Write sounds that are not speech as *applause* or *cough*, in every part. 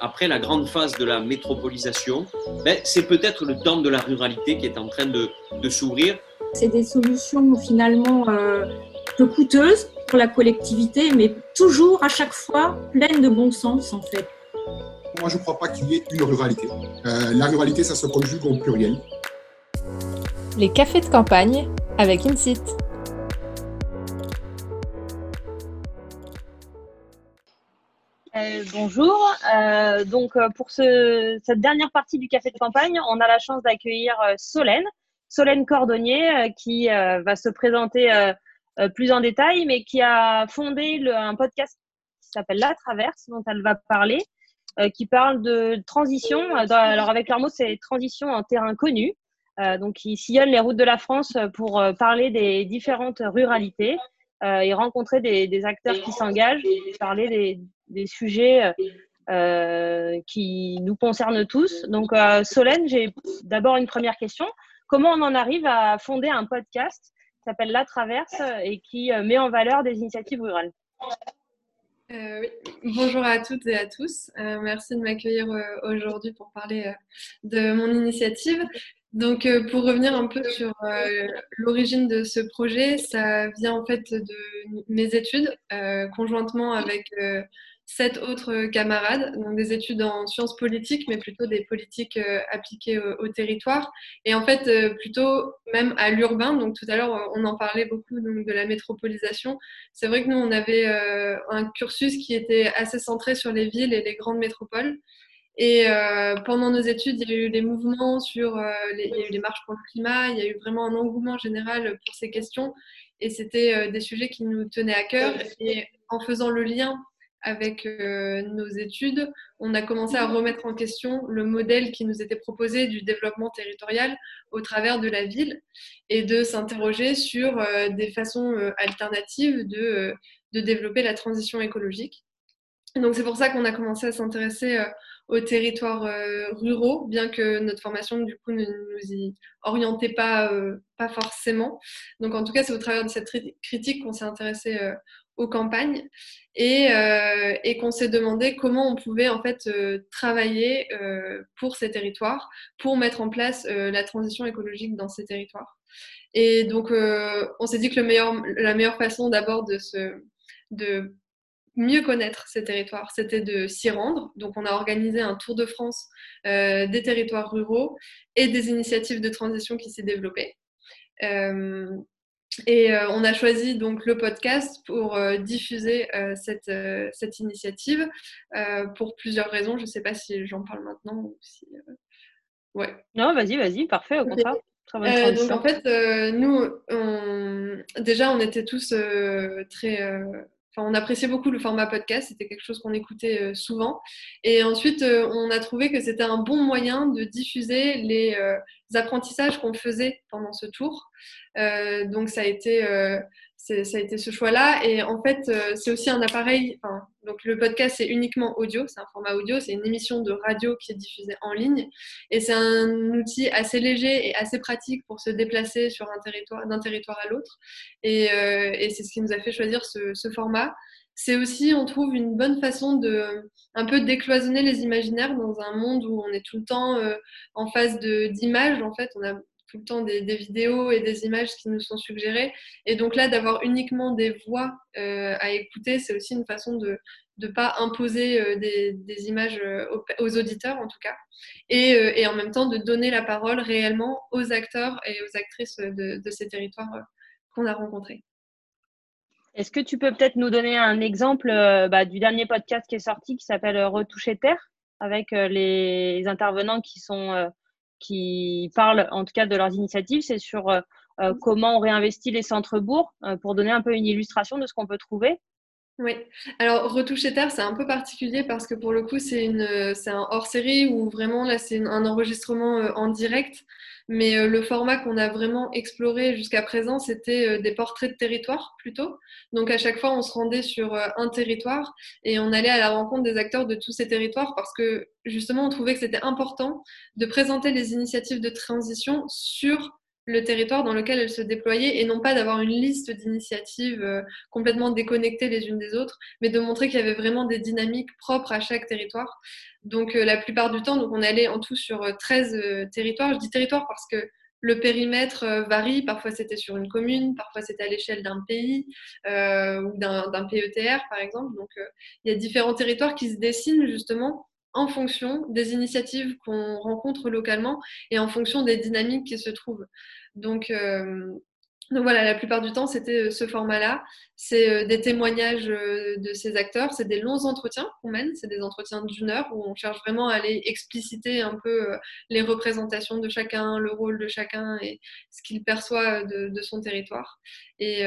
après la grande phase de la métropolisation, ben, c'est peut-être le temps de la ruralité qui est en train de, de s'ouvrir. C'est des solutions finalement euh, peu coûteuses pour la collectivité, mais toujours à chaque fois pleines de bon sens en fait. Moi, je ne crois pas qu'il y ait une ruralité. Euh, la ruralité, ça se conjugue au pluriel. Les cafés de campagne avec Insit. Bonjour. Euh, donc euh, pour ce, cette dernière partie du café de campagne, on a la chance d'accueillir euh, Solène, Solène Cordonnier, euh, qui va se présenter plus en détail, mais qui a fondé le, un podcast qui s'appelle La Traverse, dont elle va parler, qui parle de transition. Alors avec leur mot, c'est transition en terrain connu. donc ils sillonnent les routes de la France pour parler des différentes ruralités et rencontrer des, des acteurs qui s'engagent, parler des des sujets euh, qui nous concernent tous. Donc, euh, Solène, j'ai d'abord une première question. Comment on en arrive à fonder un podcast qui s'appelle La Traverse et qui euh, met en valeur des initiatives rurales? Euh. Bonjour à toutes et à tous. Euh, merci de m'accueillir euh, aujourd'hui pour parler de mon initiative. Donc, pour revenir un peu sur l'origine de ce projet, ça vient en fait de mes études, conjointement avec sept autres camarades, donc des études en sciences politiques, mais plutôt des politiques euh, appliquées au, territoire, et en fait euh, plutôt même à l'urbain. Donc tout à l'heure, on en parlait beaucoup donc, de la métropolisation. C'est vrai que nous, on avait euh, un cursus qui était assez centré sur les villes et les grandes métropoles. Et pendant nos études, il y a eu des mouvements sur, les, il y a eu les marches pour le climat, il y a eu vraiment un engouement général pour ces questions, et c'était des sujets qui nous tenaient à cœur. Et en faisant le lien avec euh, nos études, on a commencé à remettre en question le modèle qui nous était proposé du développement territorial au travers de la ville et de s'interroger sur euh, des façons euh, alternatives de, de, développer la transition écologique. Donc c'est pour ça qu'on a commencé à s'intéresser aux territoires ruraux, bien que notre formation du coup ne nous y orientait pas, pas forcément. Donc en tout cas c'est au travers de cette critique qu'on s'est intéressé aux campagnes et, euh, et qu'on s'est demandé comment on pouvait en fait euh, travailler euh, pour ces territoires, pour mettre en place la transition écologique dans ces territoires. Et donc on s'est dit que le meilleur, la meilleure façon d'abord de, se, de mieux connaître ces territoires, c'était de s'y rendre. Donc on a organisé un tour de France des territoires ruraux et des initiatives de transition qui s'est développée. Et euh, on a choisi donc le podcast pour euh, diffuser euh, cette, cette, initiative pour plusieurs raisons. Je ne sais pas si j'en parle maintenant ou si. Ouais. Non, vas-y, vas-y, parfait, au contraire. donc en fait, nous, on... déjà, on était tous très on appréciait beaucoup le format podcast, c'était quelque chose qu'on écoutait euh, souvent. Et ensuite, euh, on a trouvé que c'était un bon moyen de diffuser les, euh, apprentissages qu'on faisait pendant ce tour. donc, ça a été ça a été ce choix-là. Et en fait, euh, c'est aussi un appareil. donc, le podcast, c'est uniquement audio. C'est un format audio. C'est une émission de radio qui est diffusée en ligne. Et c'est un outil assez léger et assez pratique pour se déplacer sur un territoire, d'un territoire à l'autre. Et, euh, c'est ce qui nous a fait choisir ce, format. C'est aussi, on trouve, une bonne façon de un peu décloisonner les imaginaires dans un monde où on est tout le temps euh, en phase d'images. En fait, on a tout le temps des, vidéos et des images qui nous sont suggérées. Et donc là, d'avoir uniquement des voix euh, à écouter, c'est aussi une façon de ne pas imposer euh, des, images euh, aux, auditeurs, en tout cas. Et, et, en même temps, de donner la parole réellement aux acteurs et aux actrices de, ces territoires qu'on a rencontrés. Est-ce que tu peux peut-être nous donner un exemple bah, du dernier podcast qui est sorti qui s'appelle Retoucher Terre avec les intervenants qui sont qui parlent en tout cas de leurs initiatives, c'est sur euh, euh, comment on réinvestit les centres-bourgs euh, pour donner un peu une illustration de ce qu'on peut trouver. Oui, alors Retoucher Terre, c'est un peu particulier parce que pour le coup, c'est un hors-série où vraiment là, c'est un enregistrement en direct. Mais euh, le format qu'on a vraiment exploré jusqu'à présent, c'était euh, des portraits de territoire plutôt. Donc à chaque fois, on se rendait sur euh, un territoire et on allait à la rencontre des acteurs de tous ces territoires parce que justement, on trouvait que c'était important de présenter les initiatives de transition sur le territoire dans lequel elle se déployait et non pas d'avoir une liste d'initiatives euh, complètement déconnectées les unes des autres, mais de montrer qu'il y avait vraiment des dynamiques propres à chaque territoire. Donc la plupart du temps, donc on allé en tout sur 13 territoires. Je dis territoire parce que le périmètre varie. Parfois, c'était sur une commune, parfois, c'était à l'échelle d'un pays euh, ou d'un PETR, par exemple. Donc, il y a différents territoires qui se dessinent justement en fonction des initiatives qu'on rencontre localement et en fonction des dynamiques qui se trouvent. Donc, euh, donc voilà, la plupart du temps, c'était euh, ce format-là. C'est euh, des témoignages euh, de ces acteurs, c'est des longs entretiens qu'on mène, c'est des entretiens d'une heure où on cherche vraiment à aller expliciter un peu les représentations de chacun, le rôle de chacun et ce qu'il perçoit de, son territoire. Et,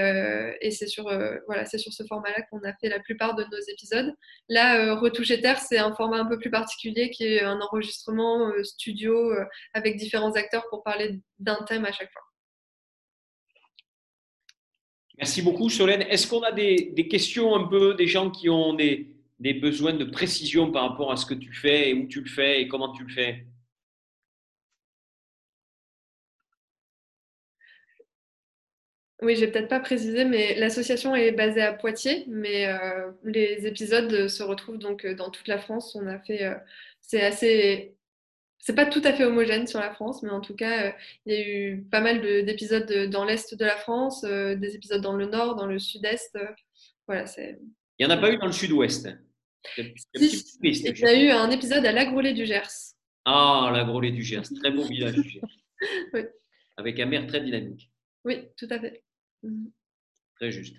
c'est sur, voilà, sur ce format-là qu'on a fait la plupart de nos épisodes. Là, Retoucher Terre, c'est un format un peu plus particulier qui est un enregistrement studio avec différents acteurs pour parler d'un thème à chaque fois. Merci beaucoup, Solène. Est-ce qu'on a des, questions un peu des gens qui ont des, besoins de précision par rapport à ce que tu fais et où tu le fais et comment tu le fais? Oui, je vais peut-être pas préciser, mais l'association est basée à Poitiers, mais euh, les épisodes se retrouvent donc euh, dans toute la France. On a fait, euh, c'est assez c'est pas tout à fait homogène sur la France, mais en tout cas, euh, il y a eu pas mal d'épisodes dans l'est de la France, euh, des épisodes dans le nord, dans le sud-est. Euh, voilà, c'est. Il n'y en a pas eu dans le sud-ouest. Il y a eu un épisode à l'Agrolet du Gers. Ah, l'Agrolet du Gers, très beau village *laughs* du Gers. oui. Avec un maire très dynamique. Oui, tout à fait. Mhm. Très juste.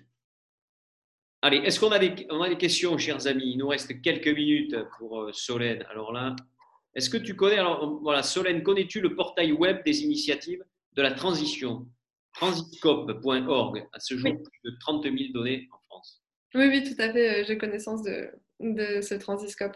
Allez, est-ce qu'on a, des, a des questions, chers amis? Il nous reste quelques minutes pour Solène. Alors là, est-ce que tu connais, alors voilà, Solène, connais-tu le portail web des initiatives de la transition? Transiscope.org, à ce jour, plus de 30 000 données en France. Oui, oui, tout à fait, euh, j'ai connaissance de, de ce Transiscope.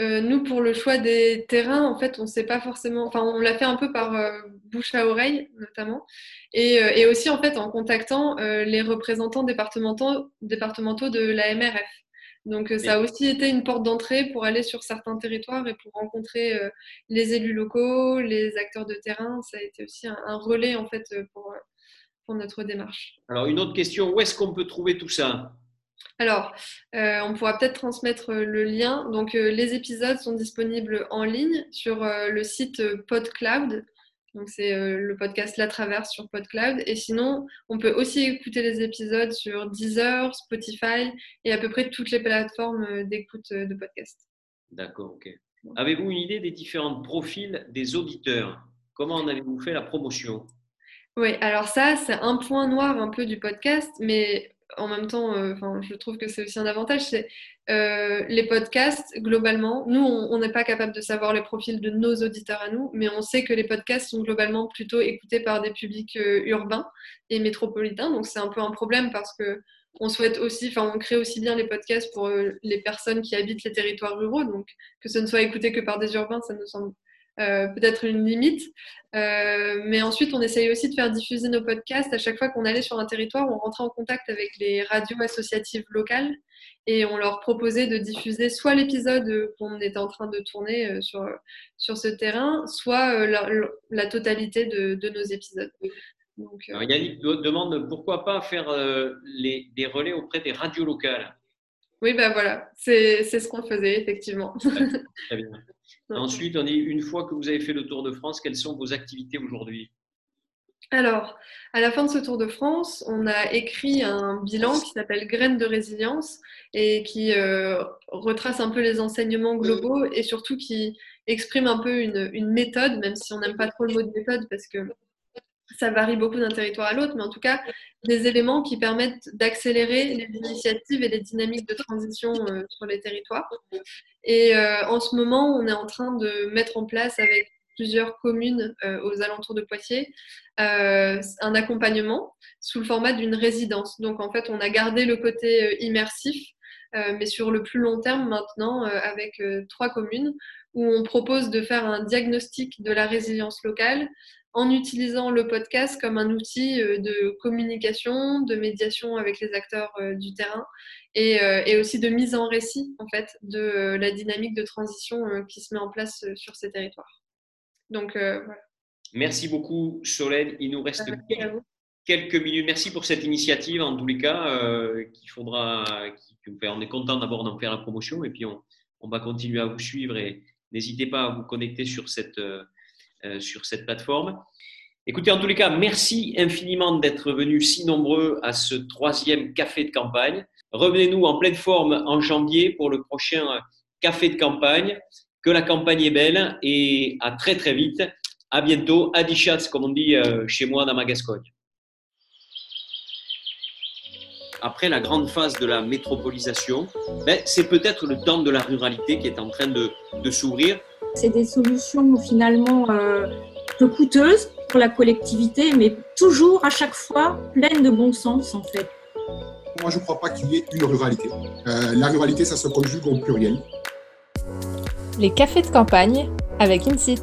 Euh, nous, pour le choix des terrains, en fait, on ne sait pas forcément, enfin, on l'a fait un peu par euh, bouche à oreille, notamment, et, et, aussi, en fait, en contactant les représentants départementaux, départementaux de la MRF. Donc euh, ça a aussi été une porte d'entrée pour aller sur certains territoires et pour rencontrer euh, les élus locaux, les acteurs de terrain. Ça a été aussi un, relais en fait euh, pour, pour, notre démarche. Alors une autre question, où est-ce qu'on peut trouver tout ça? Alors, on pourra peut-être transmettre le lien. Donc, les épisodes sont disponibles en ligne sur le site PodCloud. Donc c'est euh, le podcast La Traverse sur PodCloud. Et sinon, on peut aussi écouter les épisodes sur Deezer, Spotify et à peu près toutes les plateformes euh, d'écoute euh, de podcast. D'accord, ok. Avez-vous une idée des différents profils des auditeurs? Comment en avez-vous fait la promotion? Oui, alors ça, c'est un point noir un peu du podcast, mais en même temps, euh, je trouve que c'est aussi un avantage, c'est euh, les podcasts, globalement, nous, on n'est pas capable de savoir les profils de nos auditeurs à nous, mais on sait que les podcasts sont globalement plutôt écoutés par des publics euh, urbains et métropolitains. Donc, c'est un peu un problème parce que on souhaite aussi, enfin, on crée aussi bien les podcasts pour les personnes qui habitent les territoires ruraux. Donc, que ce ne soit écouté que par des urbains, ça nous semble peut-être une limite. Euh, mais ensuite, on essaye aussi de faire diffuser nos podcasts. À chaque fois qu'on allait sur un territoire, on rentrait en contact avec les radios associatives locales et on leur proposait de diffuser soit l'épisode qu'on était en train de tourner euh, sur, sur ce terrain, soit la, totalité de, nos épisodes. Donc, Yannick demande pourquoi pas faire les, des relais auprès des radios locales? Oui, ben voilà, c'est ce qu'on faisait effectivement. Très bien. *laughs* Ensuite, on dit, une fois que vous avez fait le Tour de France, quelles sont vos activités aujourd'hui? Alors, à la fin de ce Tour de France, on a écrit un bilan qui s'appelle Graines de résilience et qui euh, retrace un peu les enseignements globaux et surtout qui exprime un peu une, une méthode, même si on n'aime pas trop le mot de méthode parce que ça varie beaucoup d'un territoire à l'autre, mais en tout cas, des éléments qui permettent d'accélérer les initiatives et les dynamiques de transition euh, sur les territoires. Et euh, en ce moment, on est en train de mettre en place avec plusieurs communes euh, aux alentours de Poitiers un accompagnement sous le format d'une résidence. Donc en fait, on a gardé le côté immersif, mais sur le plus long terme maintenant, avec trois communes, où on propose de faire un diagnostic de la résilience locale, en utilisant le podcast comme un outil euh, de communication, de médiation avec les acteurs euh, du terrain euh, et, aussi de mise en récit en fait de la dynamique de transition qui se met en place sur ces territoires. Donc voilà. Merci beaucoup, Solène. Il nous reste quelques, minutes. Merci pour cette initiative, en tous les cas, euh, faudra. On est content d'abord d'en faire la promotion et puis on, on, va continuer à vous suivre et n'hésitez pas à vous connecter sur cette, euh, sur cette plateforme. Écoutez, en tous les cas, merci infiniment d'être venus si nombreux à ce troisième café de campagne. Revenez-nous en pleine forme en janvier pour le prochain café de campagne. Que la campagne est belle et à très très vite. À bientôt. Adichatz, comme on dit euh, chez moi dans ma Gascogne. Après la grande phase de la métropolisation, ben, c'est peut-être le temps de la ruralité qui est en train de, s'ouvrir. C'est des solutions finalement euh, peu coûteuses pour la collectivité, mais toujours à chaque fois pleines de bon sens en fait. Moi, je ne crois pas qu'il y ait une ruralité. Euh, la ruralité, ça se conjugue au pluriel. Les cafés de campagne avec Insit.